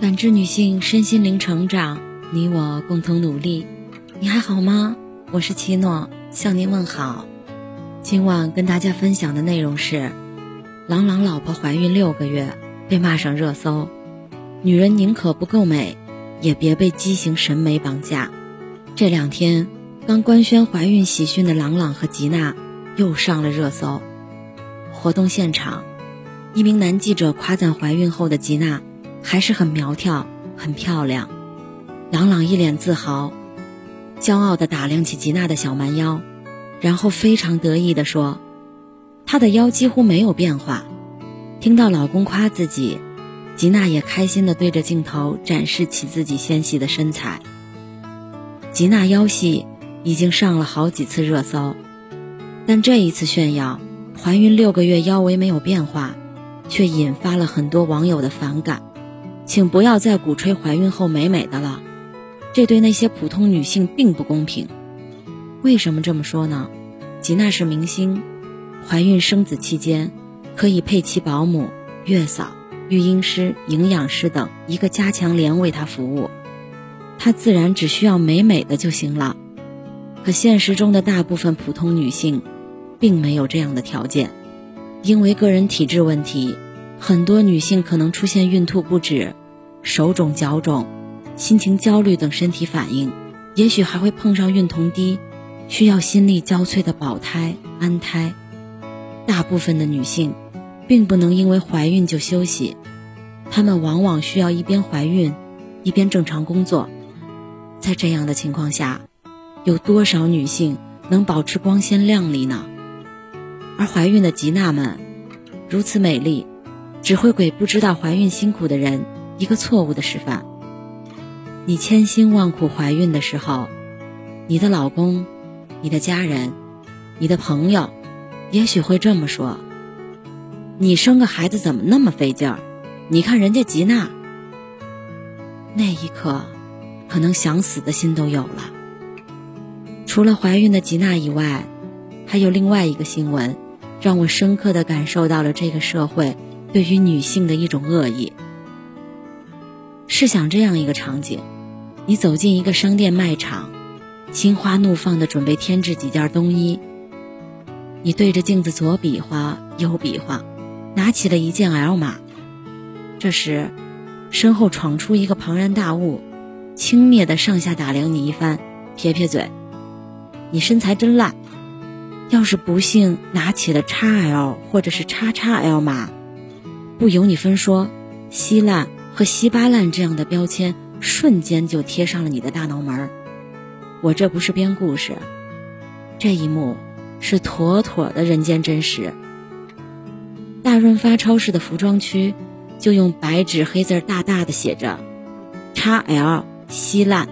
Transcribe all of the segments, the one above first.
感知女性身心灵成长，你我共同努力。你还好吗？我是七诺，向您问好。今晚跟大家分享的内容是：郎朗老婆怀孕六个月被骂上热搜，女人宁可不够美，也别被畸形审美绑架。这两天刚官宣怀孕喜讯的郎朗和吉娜又上了热搜。活动现场，一名男记者夸赞怀孕后的吉娜。还是很苗条，很漂亮。朗朗一脸自豪，骄傲地打量起吉娜的小蛮腰，然后非常得意地说：“她的腰几乎没有变化。”听到老公夸自己，吉娜也开心地对着镜头展示起自己纤细的身材。吉娜腰细已经上了好几次热搜，但这一次炫耀怀孕六个月腰围没有变化，却引发了很多网友的反感。请不要再鼓吹怀孕后美美的了，这对那些普通女性并不公平。为什么这么说呢？吉娜是明星，怀孕生子期间可以配齐保姆、月嫂、育婴师、营养师等一个加强连为她服务，她自然只需要美美的就行了。可现实中的大部分普通女性，并没有这样的条件，因为个人体质问题，很多女性可能出现孕吐不止。手肿、脚肿、心情焦虑等身体反应，也许还会碰上孕酮低，需要心力交瘁的保胎、安胎。大部分的女性，并不能因为怀孕就休息，她们往往需要一边怀孕，一边正常工作。在这样的情况下，有多少女性能保持光鲜亮丽呢？而怀孕的吉娜们，如此美丽，只会给不知道怀孕辛苦的人。一个错误的示范。你千辛万苦怀孕的时候，你的老公、你的家人、你的朋友，也许会这么说：“你生个孩子怎么那么费劲儿？你看人家吉娜。”那一刻，可能想死的心都有了。除了怀孕的吉娜以外，还有另外一个新闻，让我深刻的感受到了这个社会对于女性的一种恶意。试想这样一个场景：你走进一个商店卖场，心花怒放地准备添置几件冬衣。你对着镜子左比划右比划，拿起了一件 L 码。这时，身后闯出一个庞然大物，轻蔑地上下打量你一番，撇撇嘴：“你身材真烂。要是不幸拿起了 XL 或者是 XXL 码，不由你分说，稀烂。”和稀巴烂这样的标签瞬间就贴上了你的大脑门儿。我这不是编故事，这一幕是妥妥的人间真实。大润发超市的服装区就用白纸黑字大大的写着 “XL 稀烂”，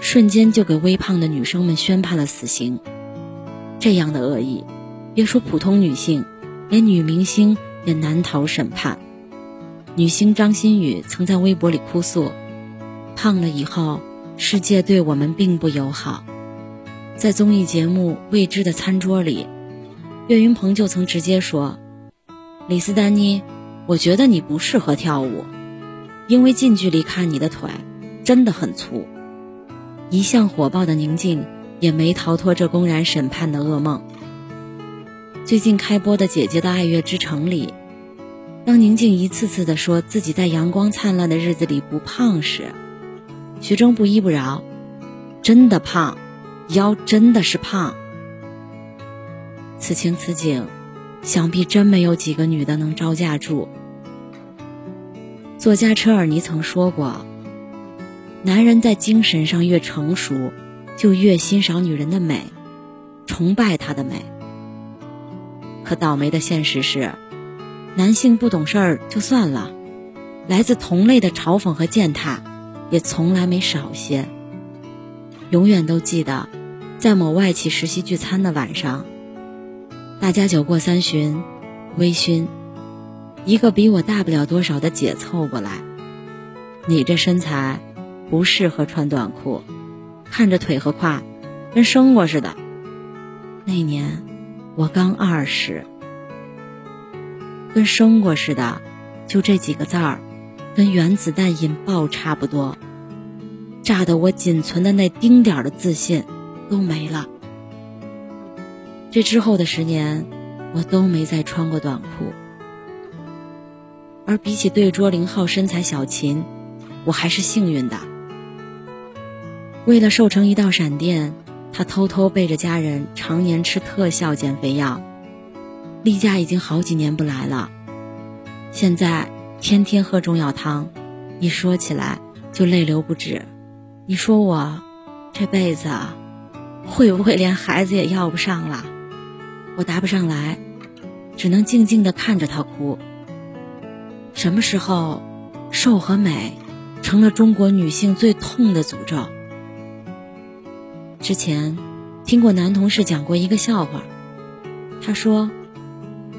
瞬间就给微胖的女生们宣判了死刑。这样的恶意，别说普通女性，连女明星也难逃审判。女星张馨予曾在微博里哭诉：“胖了以后，世界对我们并不友好。”在综艺节目《未知的餐桌》里，岳云鹏就曾直接说：“李斯丹妮，我觉得你不适合跳舞，因为近距离看你的腿真的很粗。”一向火爆的宁静也没逃脱这公然审判的噩梦。最近开播的《姐姐的爱乐之城》里。当宁静一次次地说自己在阳光灿烂的日子里不胖时，徐峥不依不饶：“真的胖，腰真的是胖。”此情此景，想必真没有几个女的能招架住。作家车尔尼曾说过：“男人在精神上越成熟，就越欣赏女人的美，崇拜她的美。”可倒霉的现实是。男性不懂事儿就算了，来自同类的嘲讽和践踏，也从来没少些。永远都记得，在某外企实习聚餐的晚上，大家酒过三巡，微醺，一个比我大不了多少的姐凑过来：“你这身材，不适合穿短裤，看着腿和胯，跟生过似的。”那年，我刚二十。跟生过似的，就这几个字儿，跟原子弹引爆差不多，炸得我仅存的那丁点儿的自信都没了。这之后的十年，我都没再穿过短裤。而比起对桌零号身材小琴，我还是幸运的。为了瘦成一道闪电，他偷偷背着家人常年吃特效减肥药，例假已经好几年不来了。现在天天喝中药汤，一说起来就泪流不止。你说我这辈子会不会连孩子也要不上了？我答不上来，只能静静地看着他哭。什么时候，瘦和美成了中国女性最痛的诅咒？之前听过男同事讲过一个笑话，他说，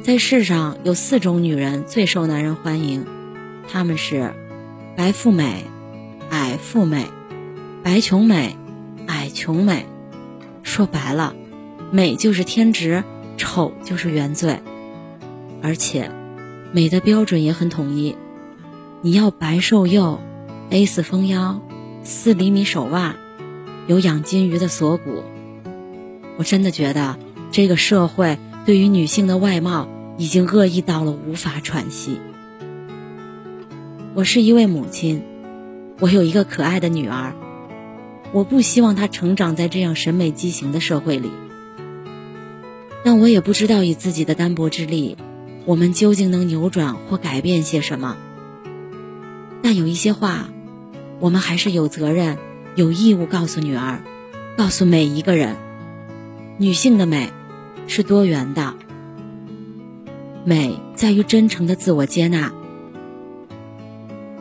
在世上有四种女人最受男人欢迎，她们是白富美、矮富美、白穷美、矮穷美。说白了，美就是天职，丑就是原罪。而且，美的标准也很统一，你要白瘦幼，A 四丰腰，四厘米手袜。有养金鱼的锁骨，我真的觉得这个社会对于女性的外貌已经恶意到了无法喘息。我是一位母亲，我有一个可爱的女儿，我不希望她成长在这样审美畸形的社会里。但我也不知道以自己的单薄之力，我们究竟能扭转或改变些什么。但有一些话，我们还是有责任。有义务告诉女儿，告诉每一个人，女性的美是多元的，美在于真诚的自我接纳。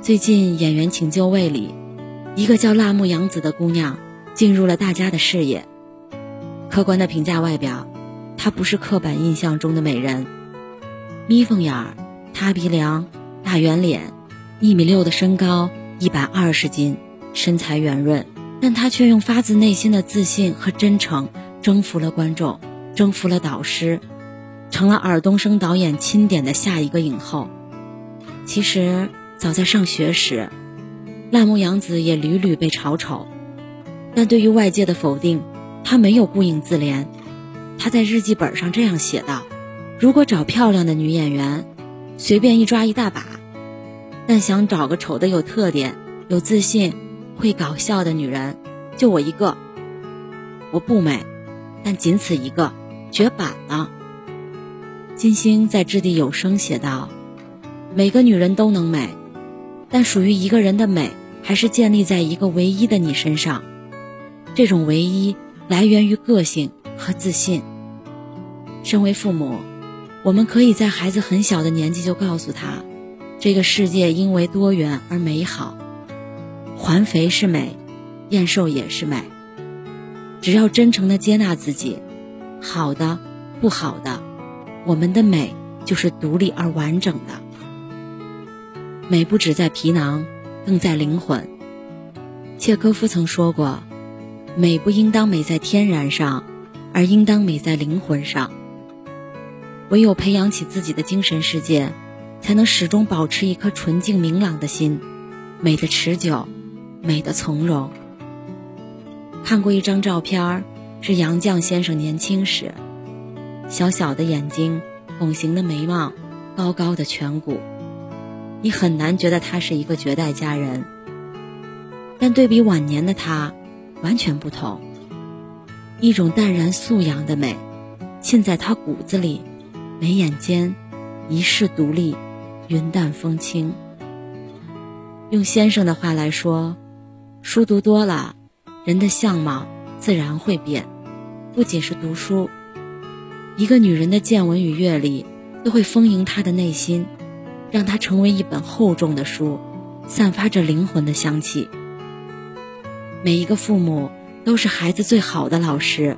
最近《演员请就位》里，一个叫辣目洋子的姑娘进入了大家的视野。客观的评价外表，她不是刻板印象中的美人，眯缝眼儿，塌鼻梁，大圆脸，一米六的身高，一百二十斤。身材圆润，但她却用发自内心的自信和真诚征服了观众，征服了导师，成了尔冬升导演钦点的下一个影后。其实早在上学时，辣目洋子也屡屡被嘲丑，但对于外界的否定，她没有顾影自怜。她在日记本上这样写道：“如果找漂亮的女演员，随便一抓一大把，但想找个丑的有特点、有自信。”会搞笑的女人，就我一个。我不美，但仅此一个，绝版了。金星在《掷地有声》写道：“每个女人都能美，但属于一个人的美，还是建立在一个唯一的你身上。这种唯一来源于个性和自信。身为父母，我们可以在孩子很小的年纪就告诉他，这个世界因为多元而美好。”环肥是美，燕瘦也是美。只要真诚的接纳自己，好的，不好的，我们的美就是独立而完整的。美不只在皮囊，更在灵魂。契诃夫曾说过：“美不应当美在天然上，而应当美在灵魂上。”唯有培养起自己的精神世界，才能始终保持一颗纯净明朗的心，美的持久。美的从容。看过一张照片，是杨绛先生年轻时，小小的眼睛，拱形的眉毛，高高的颧骨，你很难觉得他是一个绝代佳人。但对比晚年的他，完全不同，一种淡然素养的美，沁在他骨子里，眉眼间，一世独立，云淡风轻。用先生的话来说。书读多了，人的相貌自然会变。不仅是读书，一个女人的见闻与阅历都会丰盈她的内心，让她成为一本厚重的书，散发着灵魂的香气。每一个父母都是孩子最好的老师，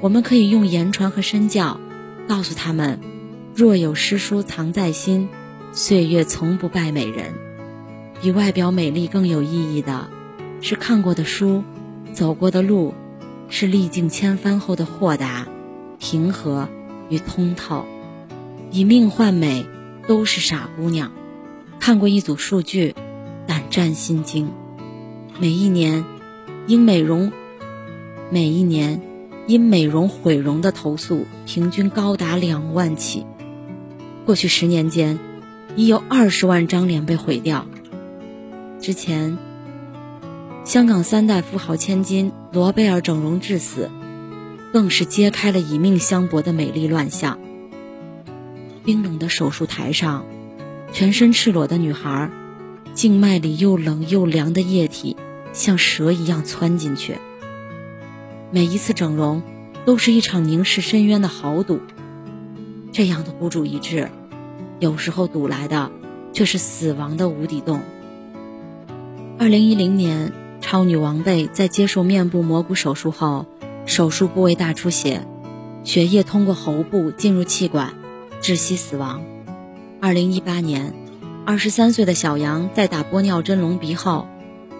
我们可以用言传和身教，告诉他们：若有诗书藏在心，岁月从不败美人。比外表美丽更有意义的，是看过的书，走过的路，是历尽千帆后的豁达、平和与通透。以命换美，都是傻姑娘，看过一组数据，胆战心惊。每一年，因美容，每一年因美容毁容的投诉平均高达两万起。过去十年间，已有二十万张脸被毁掉。之前，香港三代富豪千金罗贝尔整容致死，更是揭开了以命相搏的美丽乱象。冰冷的手术台上。全身赤裸的女孩，静脉里又冷又凉的液体像蛇一样窜进去。每一次整容都是一场凝视深渊的豪赌。这样的孤注一掷，有时候赌来的却是死亡的无底洞。二零一零年，超女王贝在接受面部磨骨手术后，手术部位大出血，血液通过喉部进入气管，窒息死亡。二零一八年，二十三岁的小杨在打玻尿针隆鼻后，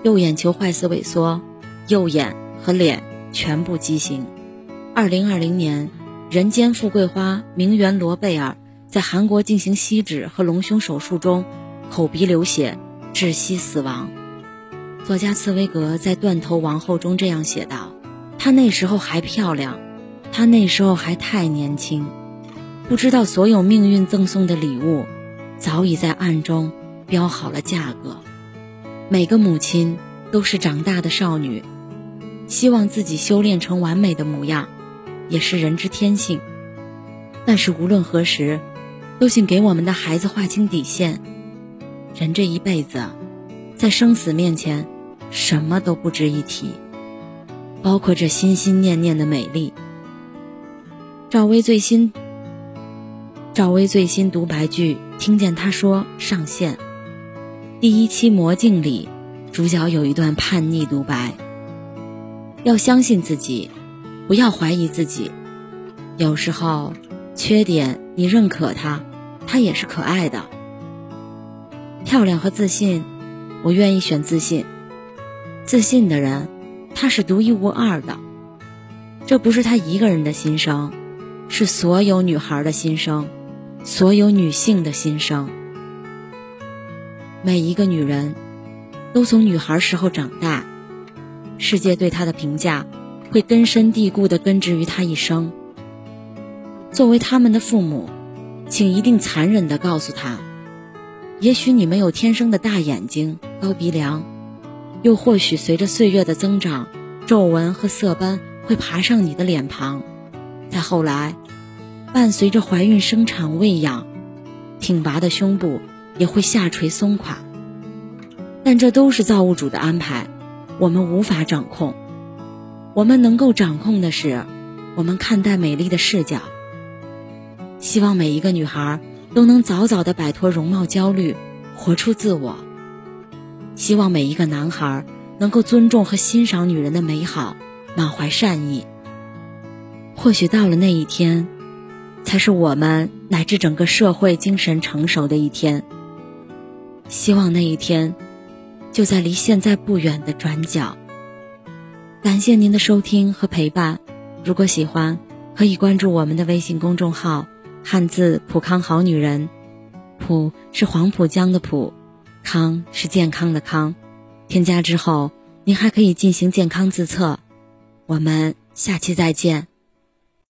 右眼球坏死萎缩，右眼和脸全部畸形。二零二零年，人间富贵花名媛罗贝尔在韩国进行吸脂和隆胸手术中，口鼻流血，窒息死亡。作家茨威格在《断头王后》中这样写道：“她那时候还漂亮，她那时候还太年轻。”不知道所有命运赠送的礼物，早已在暗中标好了价格。每个母亲都是长大的少女，希望自己修炼成完美的模样，也是人之天性。但是无论何时，都请给我们的孩子划清底线。人这一辈子，在生死面前，什么都不值一提，包括这心心念念的美丽。赵薇最新。赵薇最新独白剧，听见她说上线。第一期《魔镜》里，主角有一段叛逆独白：要相信自己，不要怀疑自己。有时候，缺点你认可它，它也是可爱的。漂亮和自信，我愿意选自信。自信的人，他是独一无二的。这不是他一个人的心声，是所有女孩的心声。所有女性的心声，每一个女人，都从女孩时候长大，世界对她的评价会根深蒂固的根植于她一生。作为他们的父母，请一定残忍的告诉她：也许你没有天生的大眼睛、高鼻梁，又或许随着岁月的增长，皱纹和色斑会爬上你的脸庞，再后来。伴随着怀孕、生产、喂养，挺拔的胸部也会下垂松垮。但这都是造物主的安排，我们无法掌控。我们能够掌控的是，我们看待美丽的视角。希望每一个女孩都能早早的摆脱容貌焦虑，活出自我。希望每一个男孩能够尊重和欣赏女人的美好，满怀善意。或许到了那一天。才是我们乃至整个社会精神成熟的一天。希望那一天就在离现在不远的转角。感谢您的收听和陪伴，如果喜欢，可以关注我们的微信公众号“汉字普康好女人”，普是黄浦江的浦，康是健康的康。添加之后，您还可以进行健康自测。我们下期再见。